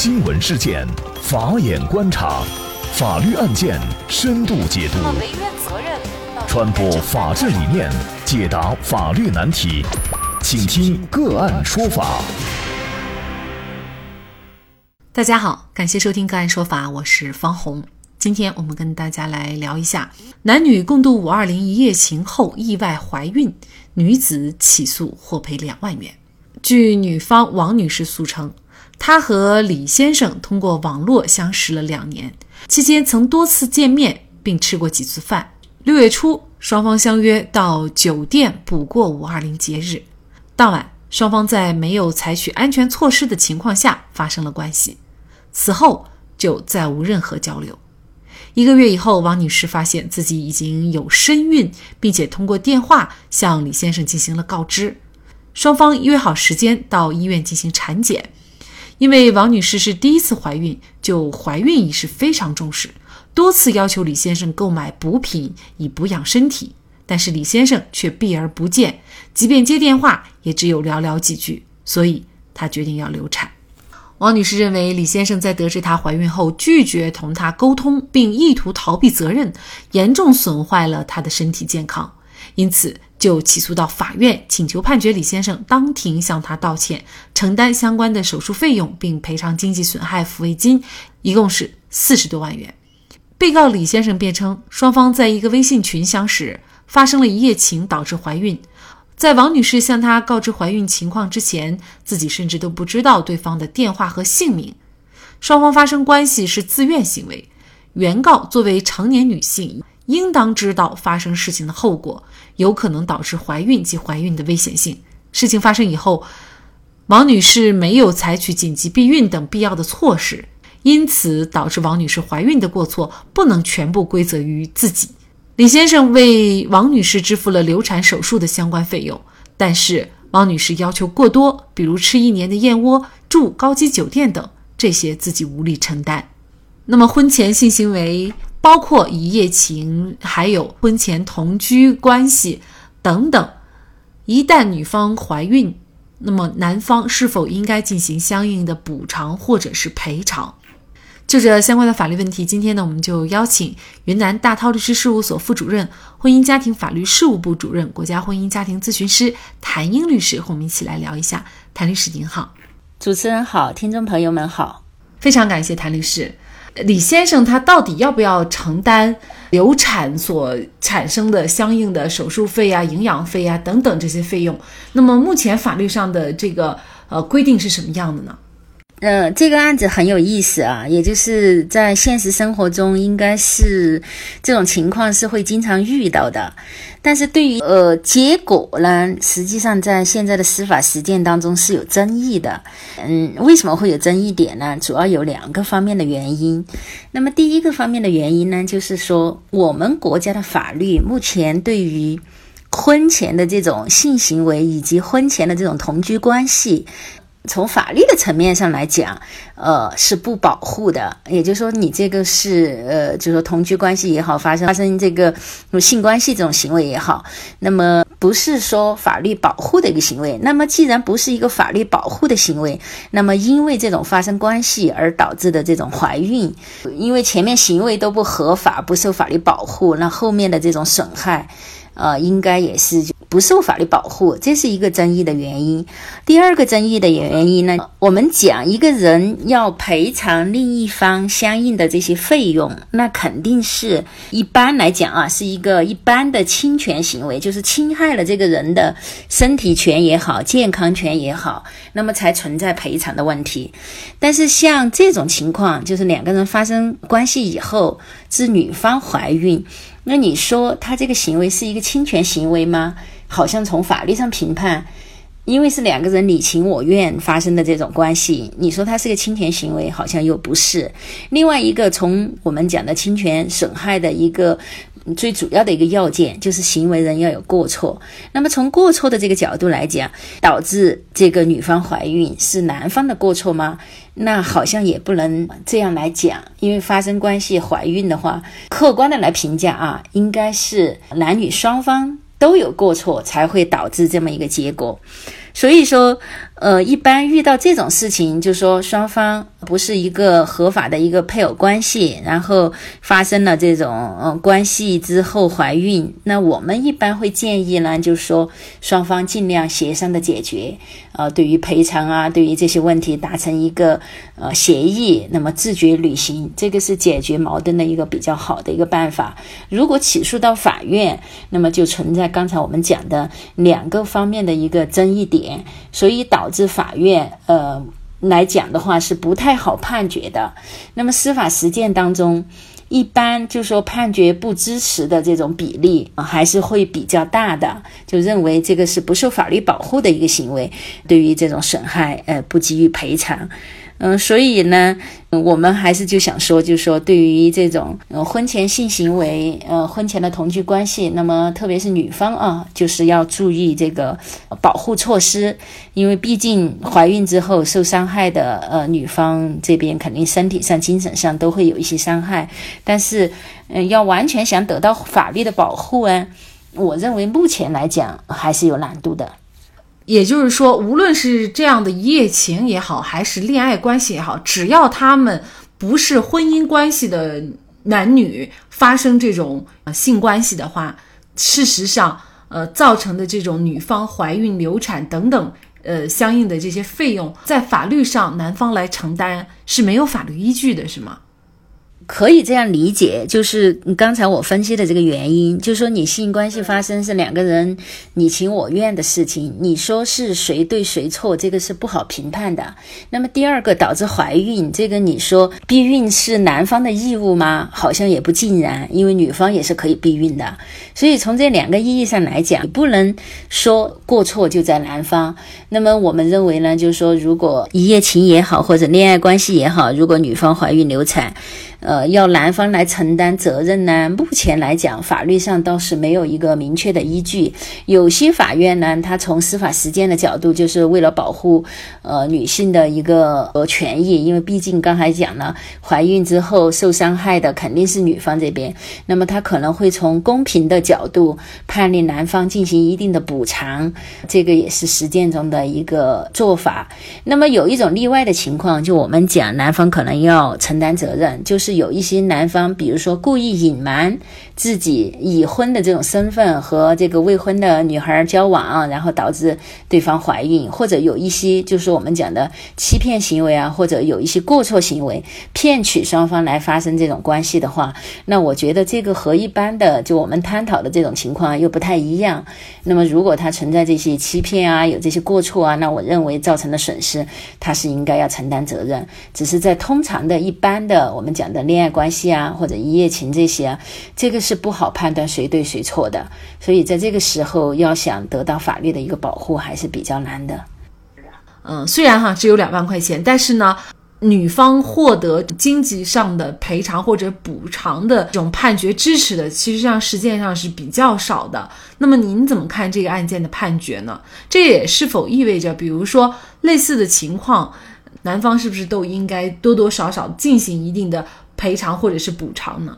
新闻事件，法眼观察，法律案件深度解读，传播法治理念，解答法律难题，请听个案说法。大家好，感谢收听个案说法，我是方红。今天我们跟大家来聊一下，男女共度五二零一夜情后意外怀孕，女子起诉获赔两万元。据女方王女士诉称。她和李先生通过网络相识了两年，期间曾多次见面，并吃过几次饭。六月初，双方相约到酒店补过五二零节日。当晚，双方在没有采取安全措施的情况下发生了关系，此后就再无任何交流。一个月以后，王女士发现自己已经有身孕，并且通过电话向李先生进行了告知。双方约好时间到医院进行产检。因为王女士是第一次怀孕，就怀孕仪式非常重视，多次要求李先生购买补品以补养身体，但是李先生却避而不见，即便接电话也只有寥寥几句，所以她决定要流产。王女士认为李先生在得知她怀孕后拒绝同她沟通，并意图逃避责任，严重损坏了她的身体健康，因此。就起诉到法院，请求判决李先生当庭向他道歉，承担相关的手术费用，并赔偿经济损害抚慰金，一共是四十多万元。被告李先生辩称，双方在一个微信群相识，发生了一夜情，导致怀孕。在王女士向他告知怀孕情况之前，自己甚至都不知道对方的电话和姓名。双方发生关系是自愿行为，原告作为成年女性。应当知道发生事情的后果，有可能导致怀孕及怀孕的危险性。事情发生以后，王女士没有采取紧急避孕等必要的措施，因此导致王女士怀孕的过错不能全部归责于自己。李先生为王女士支付了流产手术的相关费用，但是王女士要求过多，比如吃一年的燕窝、住高级酒店等，这些自己无力承担。那么婚前性行为。包括一夜情，还有婚前同居关系等等。一旦女方怀孕，那么男方是否应该进行相应的补偿或者是赔偿？就这相关的法律问题，今天呢，我们就邀请云南大韬律师事务所副主任、婚姻家庭法律事务部主任、国家婚姻家庭咨询师谭英律师和我们一起来聊一下。谭律师您好，主持人好，听众朋友们好，非常感谢谭律师。李先生他到底要不要承担流产所产生的相应的手术费啊、营养费啊等等这些费用？那么目前法律上的这个呃规定是什么样的呢？嗯，这个案子很有意思啊，也就是在现实生活中，应该是这种情况是会经常遇到的。但是对于呃结果呢，实际上在现在的司法实践当中是有争议的。嗯，为什么会有争议点呢？主要有两个方面的原因。那么第一个方面的原因呢，就是说我们国家的法律目前对于婚前的这种性行为以及婚前的这种同居关系。从法律的层面上来讲，呃，是不保护的。也就是说，你这个是呃，就是说同居关系也好，发生发生这个性关系这种行为也好，那么不是说法律保护的一个行为。那么既然不是一个法律保护的行为，那么因为这种发生关系而导致的这种怀孕，因为前面行为都不合法，不受法律保护，那后面的这种损害。呃，应该也是不受法律保护，这是一个争议的原因。第二个争议的原因呢，我们讲一个人要赔偿另一方相应的这些费用，那肯定是一般来讲啊，是一个一般的侵权行为，就是侵害了这个人的身体权也好，健康权也好，那么才存在赔偿的问题。但是像这种情况，就是两个人发生关系以后，是女方怀孕。那你说他这个行为是一个侵权行为吗？好像从法律上评判，因为是两个人你情我愿发生的这种关系，你说他是个侵权行为，好像又不是。另外一个，从我们讲的侵权损害的一个。最主要的一个要件就是行为人要有过错。那么从过错的这个角度来讲，导致这个女方怀孕是男方的过错吗？那好像也不能这样来讲，因为发生关系怀孕的话，客观的来评价啊，应该是男女双方都有过错才会导致这么一个结果。所以说。呃，一般遇到这种事情，就说双方不是一个合法的一个配偶关系，然后发生了这种呃关系之后怀孕，那我们一般会建议呢，就是说双方尽量协商的解决，呃，对于赔偿啊，对于这些问题达成一个呃协议，那么自觉履行，这个是解决矛盾的一个比较好的一个办法。如果起诉到法院，那么就存在刚才我们讲的两个方面的一个争议点，所以导。致法院呃来讲的话是不太好判决的。那么司法实践当中，一般就说判决不支持的这种比例还是会比较大的，就认为这个是不受法律保护的一个行为，对于这种损害呃不给予赔偿。嗯，所以呢，我们还是就想说，就是说，对于这种呃婚前性行为，呃婚前的同居关系，那么特别是女方啊，就是要注意这个保护措施，因为毕竟怀孕之后受伤害的呃女方这边肯定身体上、精神上都会有一些伤害，但是嗯，要完全想得到法律的保护啊，我认为目前来讲还是有难度的。也就是说，无论是这样的一夜情也好，还是恋爱关系也好，只要他们不是婚姻关系的男女发生这种性关系的话，事实上，呃，造成的这种女方怀孕、流产等等，呃，相应的这些费用，在法律上男方来承担是没有法律依据的，是吗？可以这样理解，就是刚才我分析的这个原因，就是说你性关系发生是两个人你情我愿的事情，你说是谁对谁错，这个是不好评判的。那么第二个导致怀孕，这个你说避孕是男方的义务吗？好像也不尽然，因为女方也是可以避孕的。所以从这两个意义上来讲，不能说过错就在男方。那么我们认为呢，就是说如果一夜情也好，或者恋爱关系也好，如果女方怀孕流产，呃，要男方来承担责任呢？目前来讲，法律上倒是没有一个明确的依据。有些法院呢，他从司法实践的角度，就是为了保护呃女性的一个呃权益，因为毕竟刚才讲了，怀孕之后受伤害的肯定是女方这边，那么他可能会从公平的角度判令男方进行一定的补偿，这个也是实践中的的一个做法。那么有一种例外的情况，就我们讲男方可能要承担责任，就。是有一些男方，比如说故意隐瞒自己已婚的这种身份和这个未婚的女孩交往，然后导致对方怀孕，或者有一些就是我们讲的欺骗行为啊，或者有一些过错行为，骗取双方来发生这种关系的话，那我觉得这个和一般的就我们探讨的这种情况又不太一样。那么如果他存在这些欺骗啊，有这些过错错啊，那我认为造成的损失，他是应该要承担责任。只是在通常的一般的我们讲的。恋爱关系啊，或者一夜情这些啊，这个是不好判断谁对谁错的，所以在这个时候要想得到法律的一个保护还是比较难的。嗯，虽然哈只有两万块钱，但是呢，女方获得经济上的赔偿或者补偿的这种判决支持的，其实上实践上是比较少的。那么您怎么看这个案件的判决呢？这也是否意味着，比如说类似的情况，男方是不是都应该多多少少进行一定的？赔偿或者是补偿呢？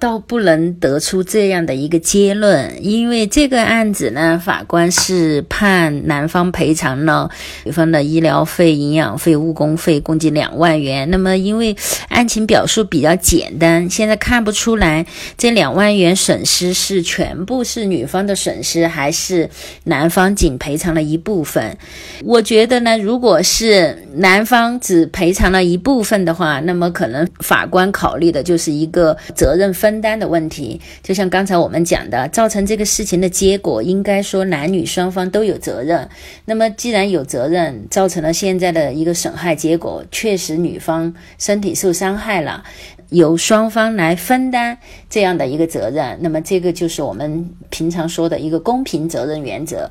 倒不能得出这样的一个结论，因为这个案子呢，法官是判男方赔偿了女方的医疗费、营养费、误工费，共计两万元。那么，因为案情表述比较简单，现在看不出来这两万元损失是全部是女方的损失，还是男方仅赔偿了一部分。我觉得呢，如果是男方只赔偿了一部分的话，那么可能法官考虑的就是一个责任分。分担的问题，就像刚才我们讲的，造成这个事情的结果，应该说男女双方都有责任。那么既然有责任，造成了现在的一个损害结果，确实女方身体受伤害了，由双方来分担这样的一个责任。那么这个就是我们平常说的一个公平责任原则。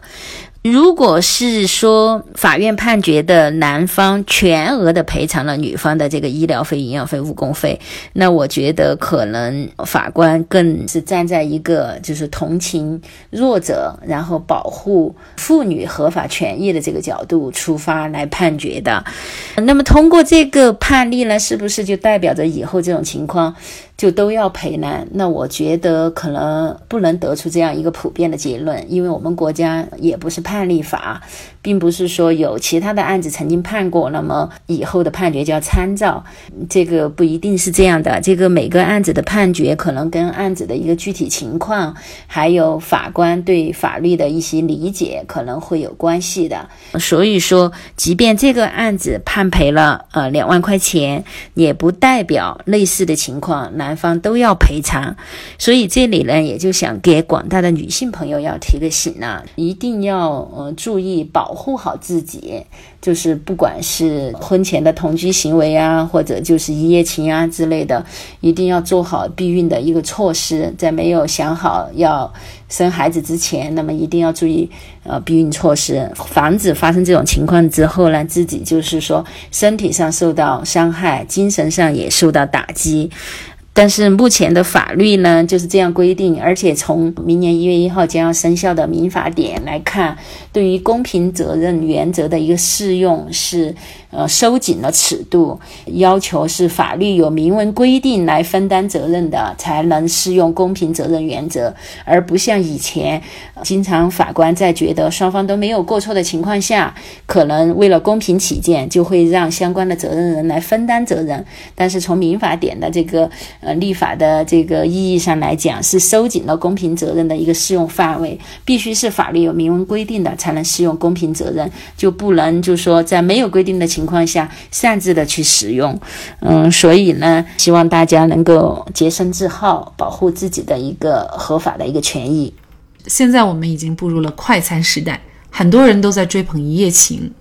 如果是说法院判决的男方全额的赔偿了女方的这个医疗费、营养费、误工费，那我觉得可能法官更是站在一个就是同情弱者，然后保护妇女合法权益的这个角度出发来判决的。那么通过这个判例呢，是不是就代表着以后这种情况？就都要赔呢？那我觉得可能不能得出这样一个普遍的结论，因为我们国家也不是判例法，并不是说有其他的案子曾经判过，那么以后的判决就要参照，这个不一定是这样的。这个每个案子的判决可能跟案子的一个具体情况，还有法官对法律的一些理解可能会有关系的。所以说，即便这个案子判赔了呃两万块钱，也不代表类似的情况那男方都要赔偿。所以这里呢，也就想给广大的女性朋友要提个醒呢，一定要呃注意保护好自己。就是不管是婚前的同居行为啊，或者就是一夜情啊之类的，一定要做好避孕的一个措施。在没有想好要生孩子之前，那么一定要注意呃避孕措施，防止发生这种情况之后呢，自己就是说身体上受到伤害，精神上也受到打击。但是目前的法律呢就是这样规定，而且从明年一月一号将要生效的民法典来看，对于公平责任原则的一个适用是。呃，收紧了尺度，要求是法律有明文规定来分担责任的，才能适用公平责任原则，而不像以前，经常法官在觉得双方都没有过错的情况下，可能为了公平起见，就会让相关的责任人来分担责任。但是从民法典的这个呃立法的这个意义上来讲，是收紧了公平责任的一个适用范围，必须是法律有明文规定的才能适用公平责任，就不能就说在没有规定的情。情况下擅自的去使用，嗯，所以呢，希望大家能够洁身自好，保护自己的一个合法的一个权益。现在我们已经步入了快餐时代，很多人都在追捧一夜情，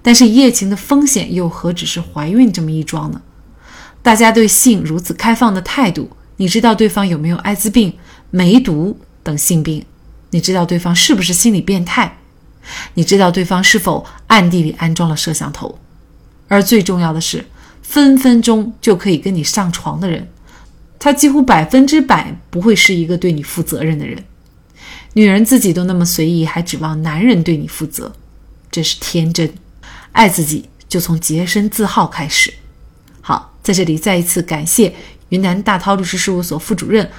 但是一夜情的风险又何止是怀孕这么一桩呢？大家对性如此开放的态度，你知道对方有没有艾滋病、梅毒等性病？你知道对方是不是心理变态？你知道对方是否暗地里安装了摄像头？而最重要的是，分分钟就可以跟你上床的人，他几乎百分之百不会是一个对你负责任的人。女人自己都那么随意，还指望男人对你负责，真是天真。爱自己就从洁身自好开始。好，在这里再一次感谢云南大韬律师事务所副主任、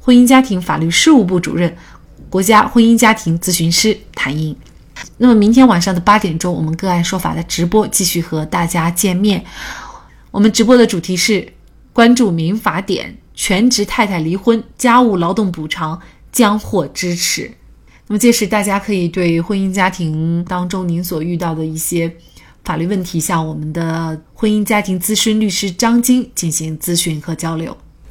婚姻家庭法律事务部主任、国家婚姻家庭咨询师谭英。那么明天晚上的八点钟，我们个案说法的直播继续和大家见面。我们直播的主题是关注民法典，全职太太离婚家务劳动补偿将获支持。那么届时大家可以对婚姻家庭当中您所遇到的一些法律问题，向我们的婚姻家庭咨询律师张晶进行咨询和交流。